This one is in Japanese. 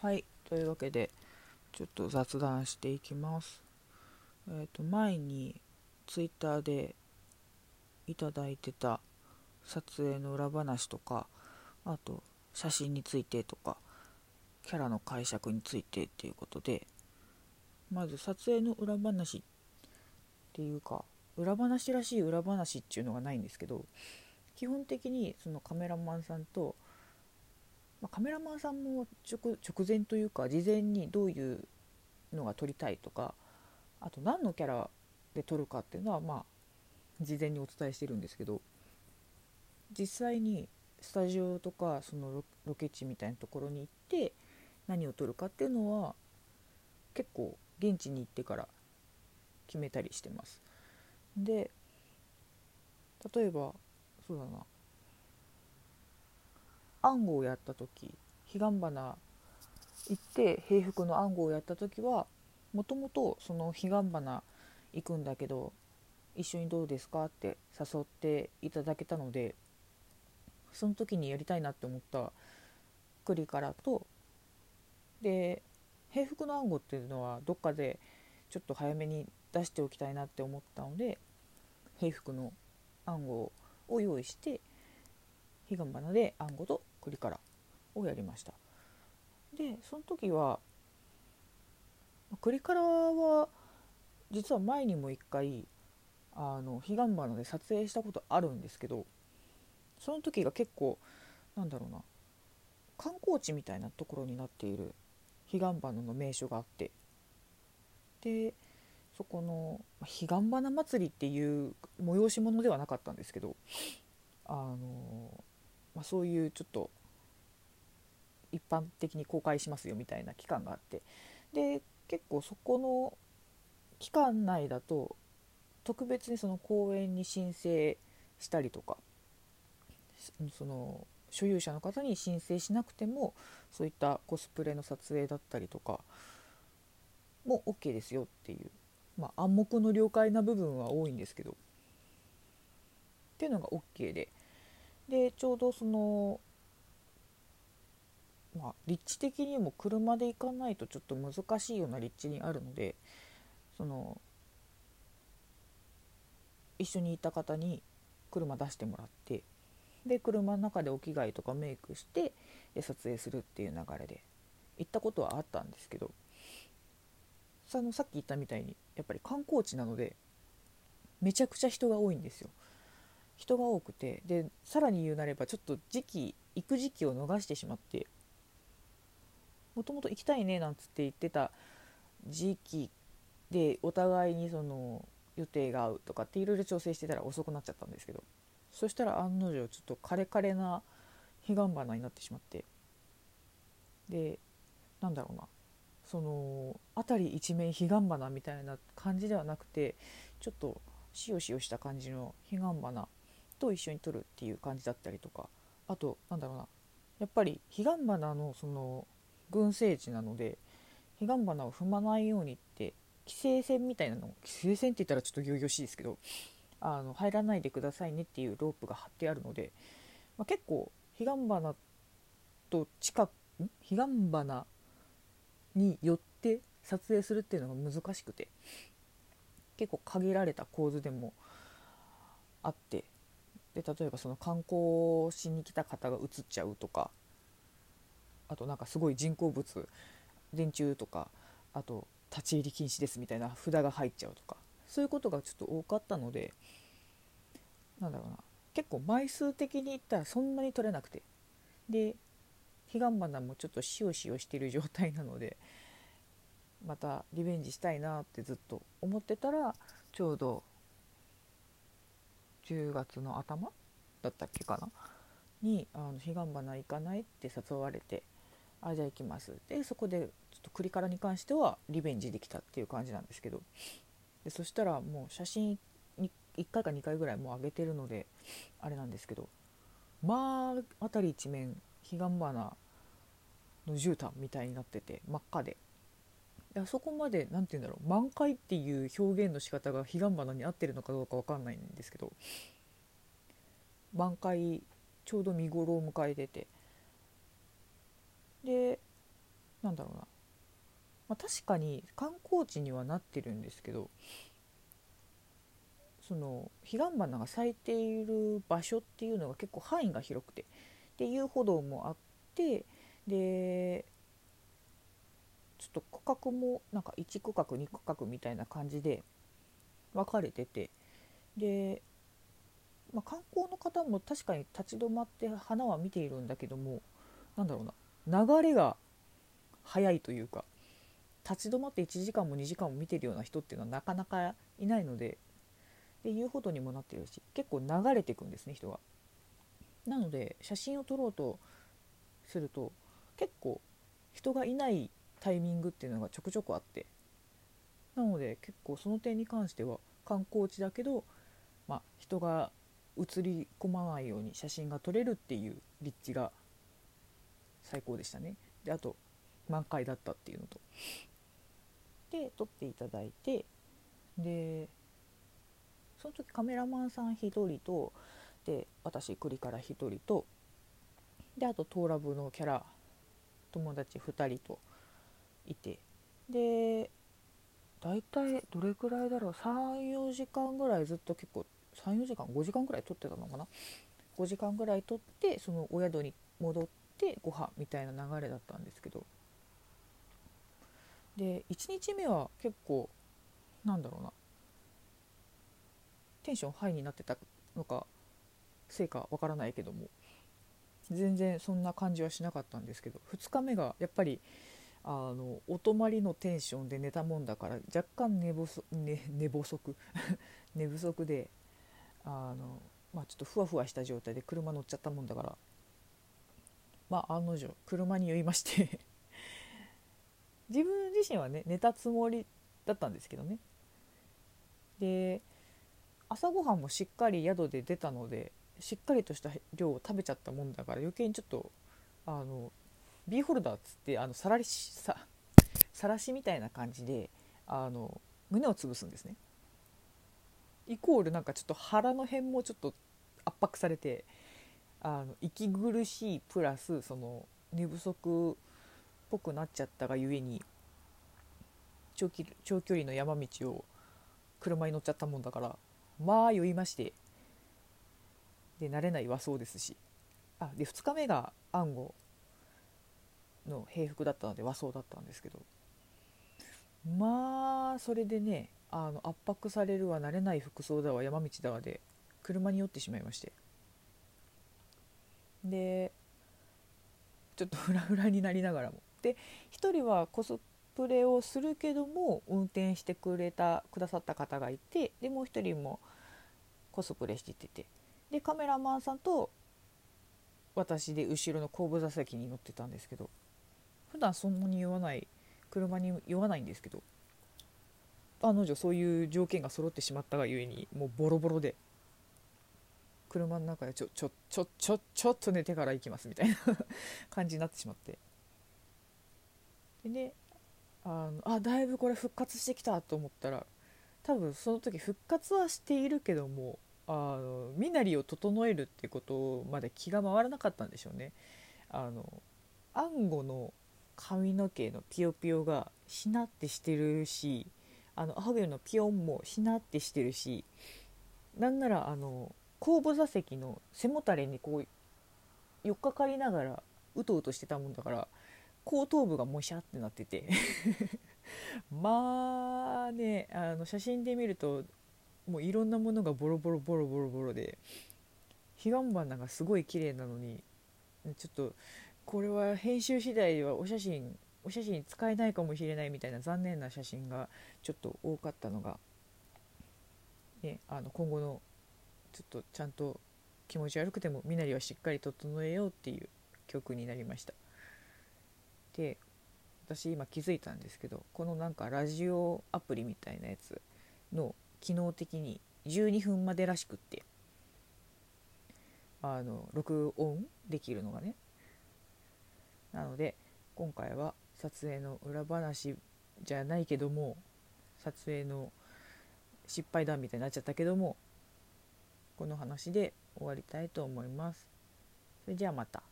はい。というわけでちょっと雑談していきます。えっ、と前にツイッターでいただいてた撮影の裏話とかあと写真についてとかキャラの解釈についてっていうことでまず撮影の裏話っていうか裏話らしい裏話っていうのがないんですけど基本的にそのカメラマンさんと、まあ、カメラマンさんも直前というか事前にどういうのが撮りたいとかあと何のキャラで撮るかっていうのはまあ事前にお伝えしてるんですけど実際にスタジオとかそのロケ地みたいなところに行って何を撮るかっていうのは結構現地に行ってから決めたりしてます。で例えばそうだな暗号をやった時彼岸花行って平服の暗号をやった時はもともとその彼岸花行くんだけど一緒にどうですかって誘っていただけたのでその時にやりたいなって思った栗からとで平服の暗号っていうのはどっかでちょっと早めに出しておきたいなって思ったので平服の暗号を用意して彼岸花で暗号と栗からをやりました。でその時は栗からは実は前にも一回あの彼岸花で撮影したことあるんですけどその時が結構なんだろうな観光地みたいなところになっている彼岸花の名所があってでそこの彼岸花祭りっていう催し物ではなかったんですけどあの、まあ、そういうちょっと一般的に公開しますよみたいな期間があって。で結構そこの期間内だと特別にその公園に申請したりとかその所有者の方に申請しなくてもそういったコスプレの撮影だったりとかも OK ですよっていうまあ、暗黙の了解な部分は多いんですけど。っていうのが OK で。でちょうどそのまあ立地的にも車で行かないとちょっと難しいような立地にあるのでその一緒にいた方に車出してもらってで車の中でお着替えとかメイクしてで撮影するっていう流れで行ったことはあったんですけどそのさっき言ったみたいにやっぱり観光地なのでめちゃくちゃ人が多いんですよ。人が多くてでさらに言うなればちょっと時期行く時期を逃してしまってもともと行きたいねなんつって言ってた時期でお互いにその予定が合うとかっていろいろ調整してたら遅くなっちゃったんですけどそしたら案の定ちょっとカレカレな彼岸花になってしまってでなんだろうなその辺り一面彼岸花みたいな感じではなくてちょっとしおしおした感じの彼岸花と一緒に撮るっていう感じだったりとか。あとなんだろうな。やっぱり彼岸花のその群生地なので彼岸花を踏まないようにって規制線みたいなの規制線って言ったらちょっと仰々しいですけどあの入らないでくださいねっていうロープが張ってあるので、まあ、結構彼岸花と近く彼岸花によって撮影するっていうのが難しくて結構限られた構図でもあってで例えばその観光しに来た方が映っちゃうとかあとなんかすごい人工物電柱とかあと立ち入り禁止ですみたいな札が入っちゃうとかそういうことがちょっと多かったのでなんだろうな。結構枚数的に言ったらそんなに取れなくて。で彼岸花もちょっとしおしおしてる状態なのでまたリベンジしたいなってずっと思ってたらちょうど10月の頭だったっけかな？に「あの彼岸花行かない?」って誘われて「あじゃあ行きます」でそこでちょっと栗からに関してはリベンジできたっていう感じなんですけど。でそしたらもう写真に1回か2回ぐらいもう上げてるのであれなんですけどまあ辺り一面彼岸花の絨毯みたいになってて真っ赤で。あそこまで何て言うんだろう満開っていう表現の仕方が彼岸花に合ってるのかどうか分かんないんですけど満開ちょうど見頃を迎えてて。でなんだろうな、まあ、確かに観光地にはなってるんですけどその彼岸花が咲いている場所っていうのが結構範囲が広くて。で遊歩道もあってでちょっと区画もなんか1区画2区画みたいな感じで分かれててで、まあ、観光の方も確かに立ち止まって花は見ているんだけどもなんだろうな流れが速いというか立ち止まって1時間も2時間も見てるような人っていうのはなかなかいないのでで言うほどにもなってるし結構流れていくんですね人が。なので写真を撮ろうとすると結構人がいないタイミングっていうのがちょくちょくあって。なので結構その点に関しては観光地だけど、まあ、人が映り込まないように写真が撮れるっていう立地が最高でしたね。であと満開だったっていうのと。で撮っていただいてでその時カメラマンさん1人とで私栗から1人とであとトーラブのキャラ友達2人といて。で大体どれくらいだろう？34時間ぐらいずっと結構34時間5時間ぐらい撮ってたのかな？5時間ぐらい撮ってそのお宿に戻ってご飯みたいな流れだったんですけど。で1日目は結構なんだろうな。テンションハイになってたのかせいかわからないけども。全然そんな感じはしなかったんですけど。2日目がやっぱりあのお泊まりのテンションで寝たもんだから若干寝不足寝寝不足寝不足であの、まあ、ちょっとふわふわした状態で車乗っちゃったもんだから。まあ案の定車に酔いまして。自分自身はね寝たつもりだったんですけどね。で朝ごはんもしっかり宿で出たのでしっかりとした量を食べちゃったもんだから余計にちょっとあのビーホルダーっつってあのさらしささらしみたいな感じであの胸を潰すんですね。イコールなんかちょっと腹の辺もちょっと圧迫されてあの息苦しいプラスその寝不足っぽくなっちゃったがゆえに長期長距離の山道を車に乗っちゃったもんだからまあ酔いましてで慣れない和装ですし。あで2日目が暗号。の平服だったので和装だったんですけど。まあそれでねあの圧迫されるわ慣れない服装だわ山道だわで車に酔ってしまいまして。でちょっとフラフラになりながらも。で1人はコスプレをするけども運転してくれたくださった方がいてでもう1人もコスプレしてて。でカメラマンさんと私で後ろの後部座席に乗ってたんですけど。普段そんなに酔わない車に酔わないんですけど案の定そういう条件が揃ってしまったがゆえにもうボロボロで車の中でちょちょちょちょちょっと寝てから行きますみたいな 感じになってしまってでねあのあだいぶこれ復活してきたと思ったら多分その時復活はしているけどもあの身なりを整えるっていうことまで気が回らなかったんでしょうね。あの暗号の髪の毛のピヨピヨがしなってしてるしあのハゲのピヨンもしなってしてるしなんならあの後部座席の背もたれにこう寄っかかりながらうとうとしてたもんだから後頭部がもしゃってなってて。まあねあの写真で見るともういろんなものがボロボロボロボロボロで彼岸花がすごい綺麗なのにちょっとこれは編集次第ではお写真お写真使えないかもしれないみたいな残念な写真がちょっと多かったのが、ね、あの今後のちょっとちゃんと気持ち悪くても身なりはしっかり整えようっていう曲になりました。で私今気づいたんですけどこのなんかラジオアプリみたいなやつの機能的に12分までらしくってあの録音できるのがねなので今回は撮影の裏話じゃないけども撮影の失敗談みたいになっちゃったけどもこの話で終わりたいと思います。それじゃあまた。